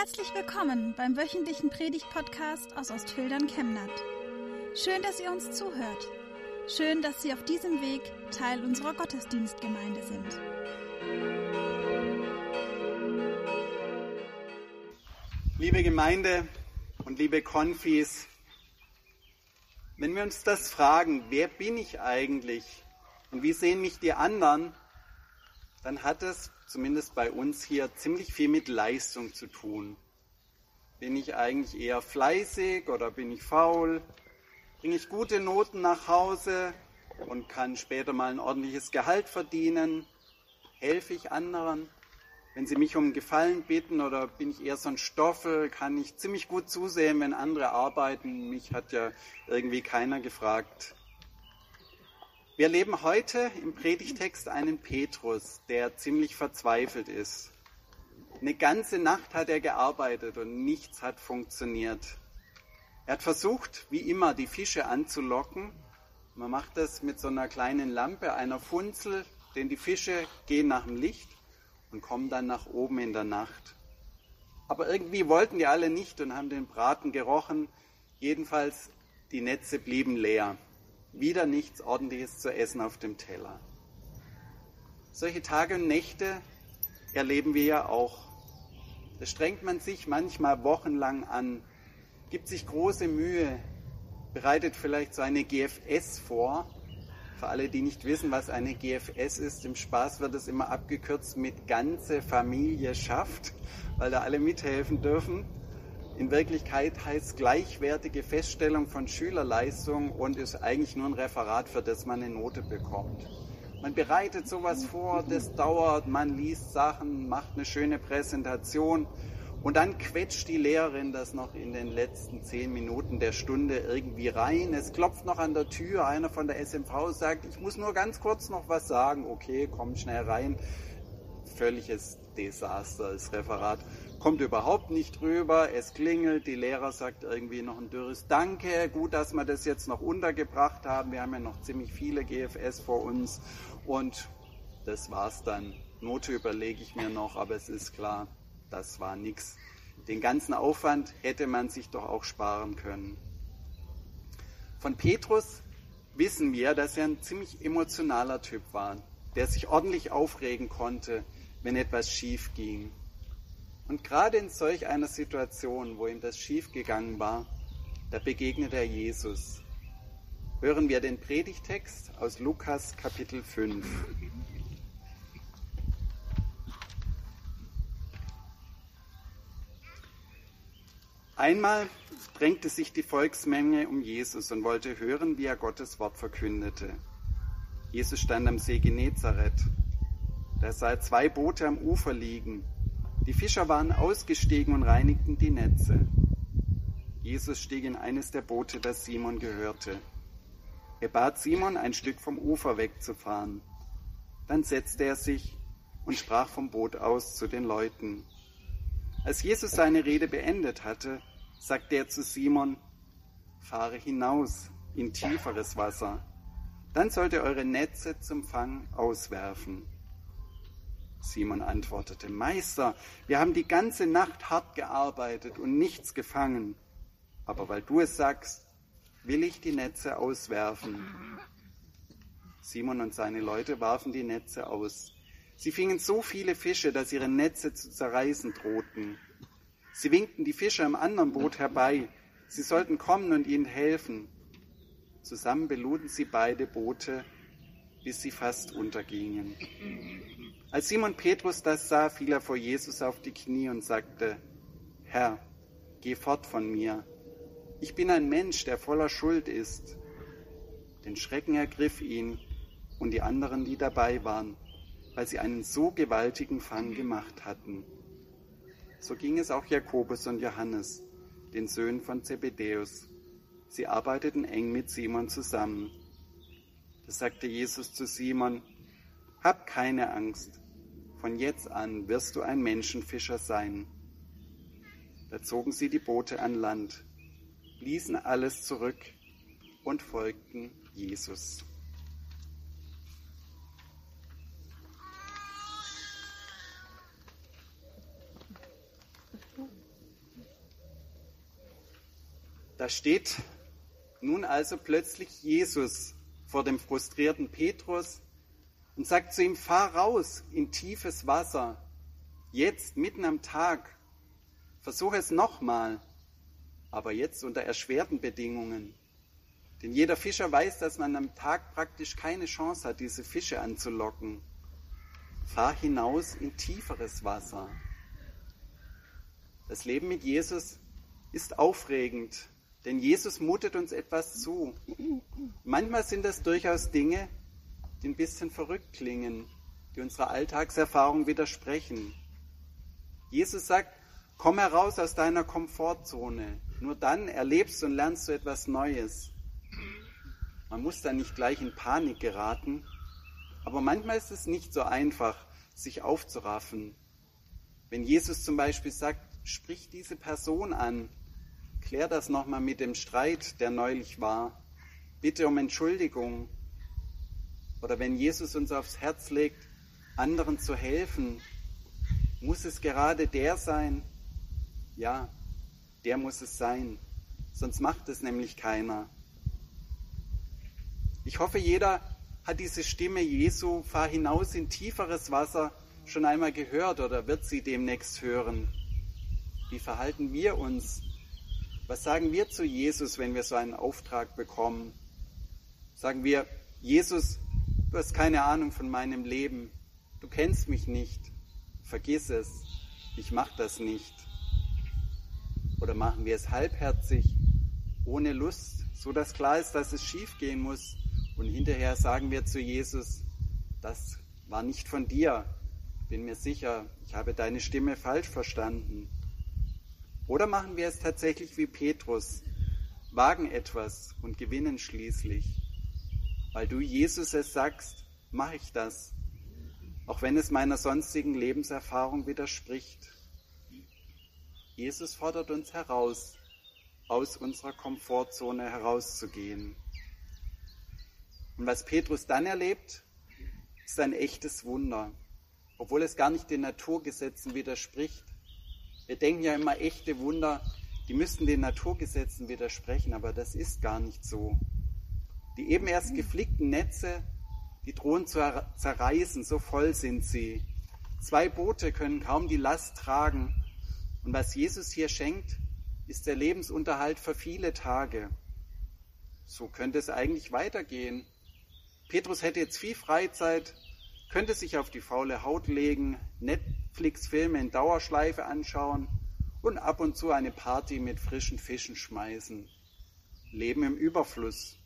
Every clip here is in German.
Herzlich willkommen beim wöchentlichen Predigt-Podcast aus Ostfildern Chemnat. Schön, dass ihr uns zuhört. Schön, dass Sie auf diesem Weg Teil unserer Gottesdienstgemeinde sind. Liebe Gemeinde und liebe Konfis, wenn wir uns das fragen, wer bin ich eigentlich und wie sehen mich die anderen, dann hat es zumindest bei uns hier ziemlich viel mit Leistung zu tun. Bin ich eigentlich eher fleißig oder bin ich faul? Bringe ich gute Noten nach Hause und kann später mal ein ordentliches Gehalt verdienen? Helfe ich anderen? Wenn sie mich um Gefallen bitten oder bin ich eher so ein Stoffel, kann ich ziemlich gut zusehen, wenn andere arbeiten. Mich hat ja irgendwie keiner gefragt, wir erleben heute im Predigtext einen Petrus, der ziemlich verzweifelt ist. Eine ganze Nacht hat er gearbeitet und nichts hat funktioniert. Er hat versucht, wie immer, die Fische anzulocken. Man macht das mit so einer kleinen Lampe, einer Funzel, denn die Fische gehen nach dem Licht und kommen dann nach oben in der Nacht. Aber irgendwie wollten die alle nicht und haben den Braten gerochen. Jedenfalls, die Netze blieben leer wieder nichts Ordentliches zu essen auf dem Teller. Solche Tage und Nächte erleben wir ja auch. Da strengt man sich manchmal wochenlang an, gibt sich große Mühe, bereitet vielleicht so eine GFS vor. Für alle, die nicht wissen, was eine GFS ist, im Spaß wird es immer abgekürzt mit ganze Familie schafft, weil da alle mithelfen dürfen. In Wirklichkeit heißt gleichwertige Feststellung von Schülerleistung und ist eigentlich nur ein Referat, für das man eine Note bekommt. Man bereitet sowas vor, das dauert, man liest Sachen, macht eine schöne Präsentation und dann quetscht die Lehrerin das noch in den letzten zehn Minuten der Stunde irgendwie rein. Es klopft noch an der Tür, einer von der SMV sagt, ich muss nur ganz kurz noch was sagen. Okay, kommt schnell rein. Völliges Desaster, das Referat kommt überhaupt nicht rüber. Es klingelt, die Lehrer sagt irgendwie noch ein dürres Danke. Gut, dass wir das jetzt noch untergebracht haben. Wir haben ja noch ziemlich viele GFS vor uns. Und das war's dann. Note überlege ich mir noch, aber es ist klar, das war nichts. Den ganzen Aufwand hätte man sich doch auch sparen können. Von Petrus wissen wir, dass er ein ziemlich emotionaler Typ war, der sich ordentlich aufregen konnte, wenn etwas schief ging. Und gerade in solch einer Situation, wo ihm das schiefgegangen war, da begegnet er Jesus. Hören wir den Predigtext aus Lukas Kapitel 5. Einmal drängte sich die Volksmenge um Jesus und wollte hören, wie er Gottes Wort verkündete. Jesus stand am See Genezareth. Da sah er zwei Boote am Ufer liegen die Fischer waren ausgestiegen und reinigten die Netze. Jesus stieg in eines der Boote, das Simon gehörte. Er bat Simon, ein Stück vom Ufer wegzufahren. Dann setzte er sich und sprach vom Boot aus zu den Leuten. Als Jesus seine Rede beendet hatte, sagte er zu Simon, fahre hinaus in tieferes Wasser, dann sollt ihr eure Netze zum Fang auswerfen. Simon antwortete, Meister, wir haben die ganze Nacht hart gearbeitet und nichts gefangen. Aber weil du es sagst, will ich die Netze auswerfen. Simon und seine Leute warfen die Netze aus. Sie fingen so viele Fische, dass ihre Netze zu zerreißen drohten. Sie winkten die Fischer im anderen Boot herbei. Sie sollten kommen und ihnen helfen. Zusammen beluden sie beide Boote, bis sie fast untergingen. Als Simon Petrus das sah, fiel er vor Jesus auf die Knie und sagte, Herr, geh fort von mir. Ich bin ein Mensch, der voller Schuld ist. Den Schrecken ergriff ihn und die anderen, die dabei waren, weil sie einen so gewaltigen Fang gemacht hatten. So ging es auch Jakobus und Johannes, den Söhnen von Zebedäus. Sie arbeiteten eng mit Simon zusammen. Da sagte Jesus zu Simon, Hab keine Angst, von jetzt an wirst du ein Menschenfischer sein. Da zogen sie die Boote an Land, ließen alles zurück und folgten Jesus. Da steht nun also plötzlich Jesus vor dem frustrierten Petrus, und sagt zu ihm, fahr raus in tiefes Wasser, jetzt mitten am Tag, versuche es nochmal, aber jetzt unter erschwerten Bedingungen. Denn jeder Fischer weiß, dass man am Tag praktisch keine Chance hat, diese Fische anzulocken. Fahr hinaus in tieferes Wasser. Das Leben mit Jesus ist aufregend, denn Jesus mutet uns etwas zu. Manchmal sind das durchaus Dinge, die ein bisschen verrückt klingen, die unserer Alltagserfahrung widersprechen. Jesus sagt, komm heraus aus deiner Komfortzone. Nur dann erlebst und lernst du etwas Neues. Man muss da nicht gleich in Panik geraten, aber manchmal ist es nicht so einfach, sich aufzuraffen. Wenn Jesus zum Beispiel sagt, sprich diese Person an, klär das nochmal mit dem Streit, der neulich war, bitte um Entschuldigung. Oder wenn Jesus uns aufs Herz legt, anderen zu helfen, muss es gerade der sein? Ja, der muss es sein, sonst macht es nämlich keiner. Ich hoffe, jeder hat diese Stimme Jesu, fahr hinaus in tieferes Wasser, schon einmal gehört oder wird sie demnächst hören. Wie verhalten wir uns? Was sagen wir zu Jesus, wenn wir so einen Auftrag bekommen? Sagen wir, Jesus, du hast keine Ahnung von meinem Leben, du kennst mich nicht, vergiss es, ich mache das nicht. Oder machen wir es halbherzig, ohne Lust, so dass klar ist, dass es schief gehen muss. Und hinterher sagen wir zu Jesus, das war nicht von dir. Bin mir sicher, ich habe deine Stimme falsch verstanden. Oder machen wir es tatsächlich wie Petrus, wagen etwas und gewinnen schließlich. Weil du Jesus es sagst, mache ich das, auch wenn es meiner sonstigen Lebenserfahrung widerspricht. Jesus fordert uns heraus, aus unserer Komfortzone herauszugehen. Und was Petrus dann erlebt, ist ein echtes Wunder, obwohl es gar nicht den Naturgesetzen widerspricht. Wir denken ja immer, echte Wunder, die müssten den Naturgesetzen widersprechen, aber das ist gar nicht so. Die eben erst geflickten Netze, die drohen zu zerreißen, so voll sind sie. Zwei Boote können kaum die Last tragen und was Jesus hier schenkt, ist der Lebensunterhalt für viele Tage. So könnte es eigentlich weitergehen. Petrus hätte jetzt viel Freizeit, könnte sich auf die faule Haut legen, Netflix-Filme in Dauerschleife anschauen und ab und zu eine Party mit frischen Fischen schmeißen. Leben im Überfluss.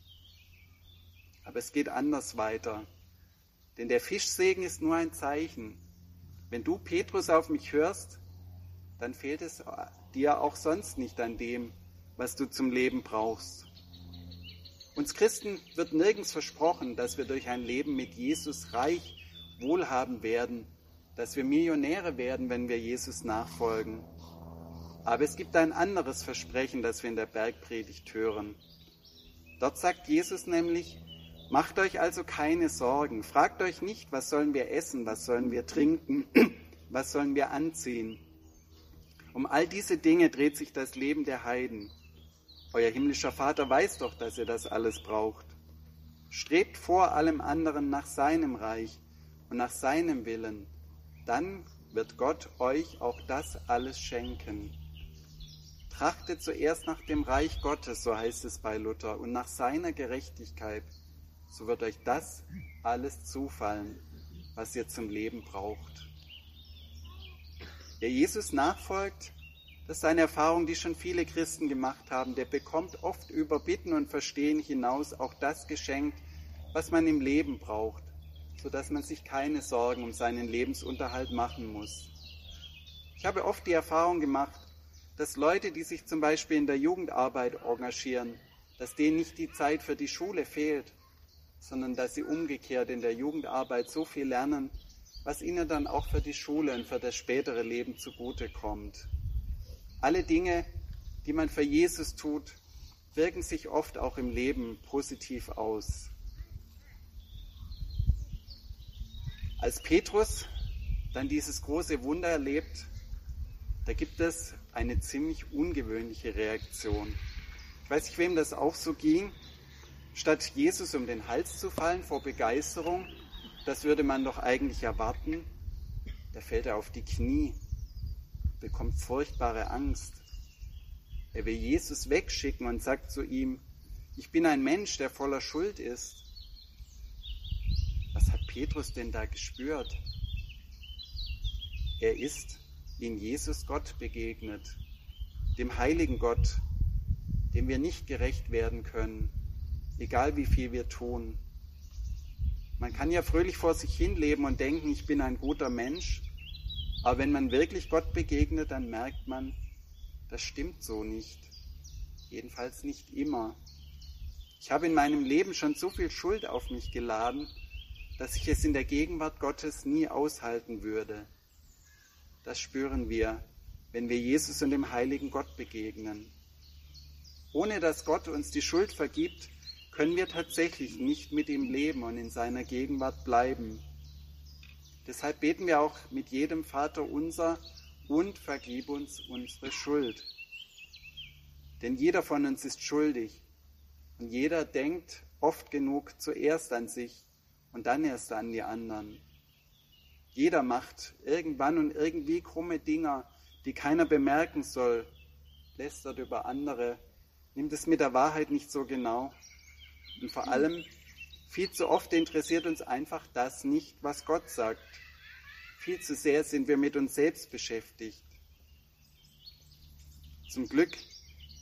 Aber es geht anders weiter. Denn der Fischsegen ist nur ein Zeichen. Wenn du, Petrus, auf mich hörst, dann fehlt es dir auch sonst nicht an dem, was du zum Leben brauchst. Uns Christen wird nirgends versprochen, dass wir durch ein Leben mit Jesus reich, wohlhabend werden, dass wir Millionäre werden, wenn wir Jesus nachfolgen. Aber es gibt ein anderes Versprechen, das wir in der Bergpredigt hören. Dort sagt Jesus nämlich, macht euch also keine Sorgen, fragt euch nicht, was sollen wir essen, was sollen wir trinken, was sollen wir anziehen. Um all diese Dinge dreht sich das Leben der Heiden. Euer himmlischer Vater weiß doch, dass ihr das alles braucht. Strebt vor allem anderen nach seinem Reich und nach seinem Willen. Dann wird Gott euch auch das alles schenken. Trachtet zuerst nach dem Reich Gottes, so heißt es bei Luther, und nach seiner Gerechtigkeit, so wird euch das alles zufallen, was ihr zum Leben braucht. Wer Jesus nachfolgt, das ist eine Erfahrung, die schon viele Christen gemacht haben, der bekommt oft über Bitten und Verstehen hinaus auch das geschenkt, was man im Leben braucht, sodass man sich keine Sorgen um seinen Lebensunterhalt machen muss. Ich habe oft die Erfahrung gemacht, dass Leute, die sich zum Beispiel in der Jugendarbeit engagieren, dass denen nicht die Zeit für die Schule fehlt, sondern dass sie umgekehrt in der Jugendarbeit so viel lernen, was ihnen dann auch für die Schule und für das spätere Leben zugute kommt. Alle Dinge, die man für Jesus tut, wirken sich oft auch im Leben positiv aus. Als Petrus dann dieses große Wunder erlebt, da gibt es eine ziemlich ungewöhnliche Reaktion. Ich weiß nicht, wem das auch so ging. Statt Jesus um den Hals zu fallen vor Begeisterung, das würde man doch eigentlich erwarten, da fällt er auf die Knie, bekommt furchtbare Angst. Er will Jesus wegschicken und sagt zu ihm, ich bin ein Mensch, der voller Schuld ist. Was hat Petrus denn da gespürt? Er ist in Jesus Gott begegnet, dem heiligen Gott, dem wir nicht gerecht werden können, egal wie viel wir tun. Man kann ja fröhlich vor sich hin leben und denken, ich bin ein guter Mensch, aber wenn man wirklich Gott begegnet, dann merkt man, das stimmt so nicht. Jedenfalls nicht immer. Ich habe in meinem Leben schon so viel Schuld auf mich geladen, dass ich es in der Gegenwart Gottes nie aushalten würde. Das spüren wir, wenn wir Jesus und dem heiligen Gott begegnen. Ohne dass Gott uns die Schuld vergibt, können wir tatsächlich nicht mit ihm leben und in seiner Gegenwart bleiben. Deshalb beten wir auch mit jedem Vater unser und vergib uns unsere Schuld. Denn jeder von uns ist schuldig und jeder denkt oft genug zuerst an sich und dann erst an die anderen. Jeder macht irgendwann und irgendwie krumme Dinger, die keiner bemerken soll, lästert über andere, nimmt es mit der Wahrheit nicht so genau. Und vor allem, viel zu oft interessiert uns einfach das nicht, was Gott sagt. Viel zu sehr sind wir mit uns selbst beschäftigt. Zum Glück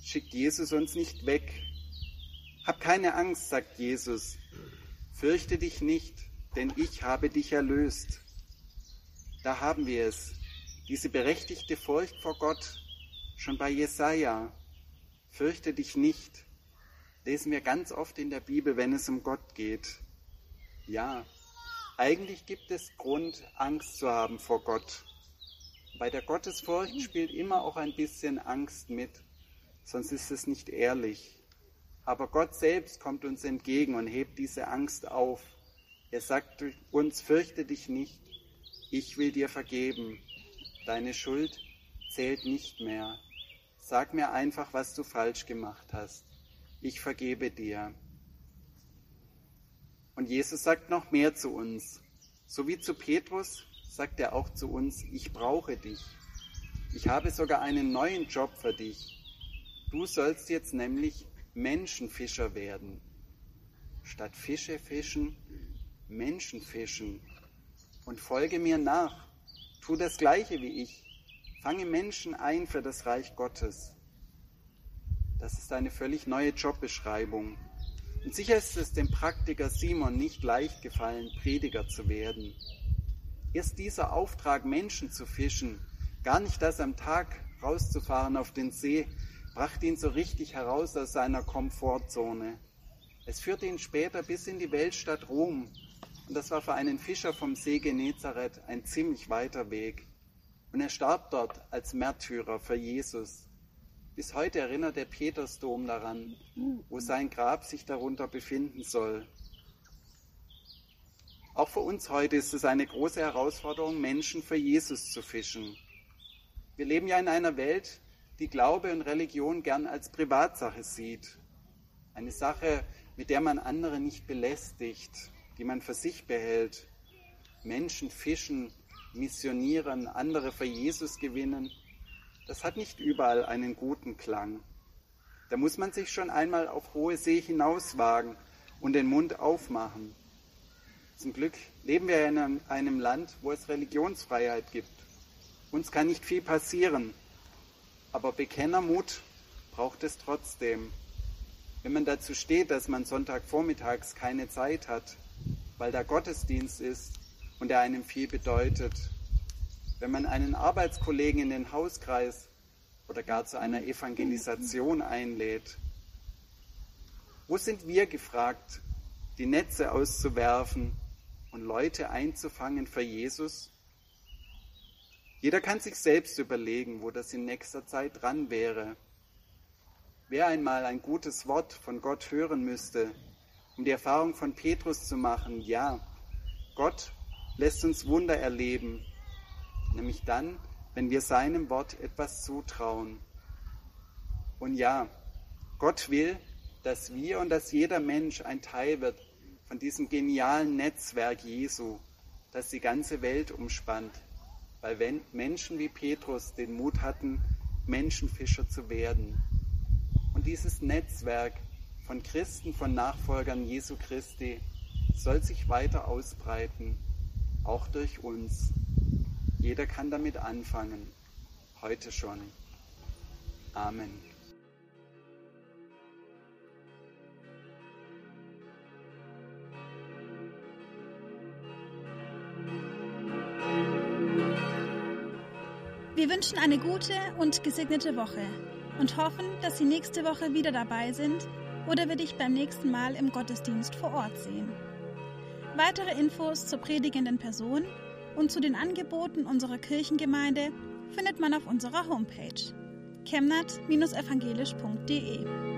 schickt Jesus uns nicht weg. Hab keine Angst, sagt Jesus. Fürchte dich nicht, denn ich habe dich erlöst. Da haben wir es, diese berechtigte Furcht vor Gott, schon bei Jesaja. Fürchte dich nicht, lesen wir ganz oft in der Bibel, wenn es um Gott geht. Ja, eigentlich gibt es Grund, Angst zu haben vor Gott. Bei der Gottesfurcht spielt immer auch ein bisschen Angst mit, sonst ist es nicht ehrlich. Aber Gott selbst kommt uns entgegen und hebt diese Angst auf. Er sagt uns, fürchte dich nicht, ich will dir vergeben. Deine Schuld zählt nicht mehr. Sag mir einfach, was du falsch gemacht hast. Ich vergebe dir. Und Jesus sagt noch mehr zu uns. So wie zu Petrus sagt er auch zu uns, ich brauche dich. Ich habe sogar einen neuen Job für dich. Du sollst jetzt nämlich Menschenfischer werden. Statt Fische fischen, Menschen fischen. Und folge mir nach. Tu das Gleiche wie ich. Fange Menschen ein für das Reich Gottes. Das ist eine völlig neue Jobbeschreibung. Und sicher ist es dem Praktiker Simon nicht leicht gefallen, Prediger zu werden. Erst dieser Auftrag, Menschen zu fischen, gar nicht das am Tag rauszufahren auf den See, brachte ihn so richtig heraus aus seiner Komfortzone. Es führte ihn später bis in die Weltstadt Rom. Und das war für einen Fischer vom See Genezareth ein ziemlich weiter Weg. Und er starb dort als Märtyrer für Jesus. Bis heute erinnert der Petersdom daran, wo sein Grab sich darunter befinden soll. Auch für uns heute ist es eine große Herausforderung, Menschen für Jesus zu fischen. Wir leben ja in einer Welt, die Glaube und Religion gern als Privatsache sieht. Eine Sache, mit der man andere nicht belästigt, die man für sich behält. Menschen fischen, missionieren, andere für Jesus gewinnen, das hat nicht überall einen guten Klang. Da muss man sich schon einmal auf hohe See hinauswagen und den Mund aufmachen. Zum Glück leben wir in einem Land, wo es Religionsfreiheit gibt. Uns kann nicht viel passieren, aber Bekennermut braucht es trotzdem. Wenn man dazu steht, dass man Sonntagvormittags keine Zeit hat, weil da Gottesdienst ist und er einem viel bedeutet. Wenn man einen Arbeitskollegen in den Hauskreis oder gar zu einer Evangelisation einlädt. Wo sind wir gefragt, die Netze auszuwerfen und Leute einzufangen für Jesus? Jeder kann sich selbst überlegen, wo das in nächster Zeit dran wäre. Wer einmal ein gutes Wort von Gott hören müsste, um die Erfahrung von Petrus zu machen, ja, Gott lässt uns Wunder erleben, nämlich dann, wenn wir seinem Wort etwas zutrauen. Und ja, Gott will, dass wir und dass jeder Mensch ein Teil wird von diesem genialen Netzwerk Jesu, das die ganze Welt umspannt, weil wenn Menschen wie Petrus den Mut hatten, Menschenfischer zu werden. Und dieses Netzwerk von Christen, von Nachfolgern Jesu Christi soll sich weiter ausbreiten, auch durch uns. Jeder kann damit anfangen, heute schon. Amen. Wir wünschen eine gute und gesegnete Woche und hoffen, dass Sie nächste Woche wieder dabei sind oder wir dich beim nächsten Mal im Gottesdienst vor Ort sehen. Weitere Infos zur predigenden Person und zu den Angeboten unserer Kirchengemeinde findet man auf unserer Homepage chemnat-evangelisch.de.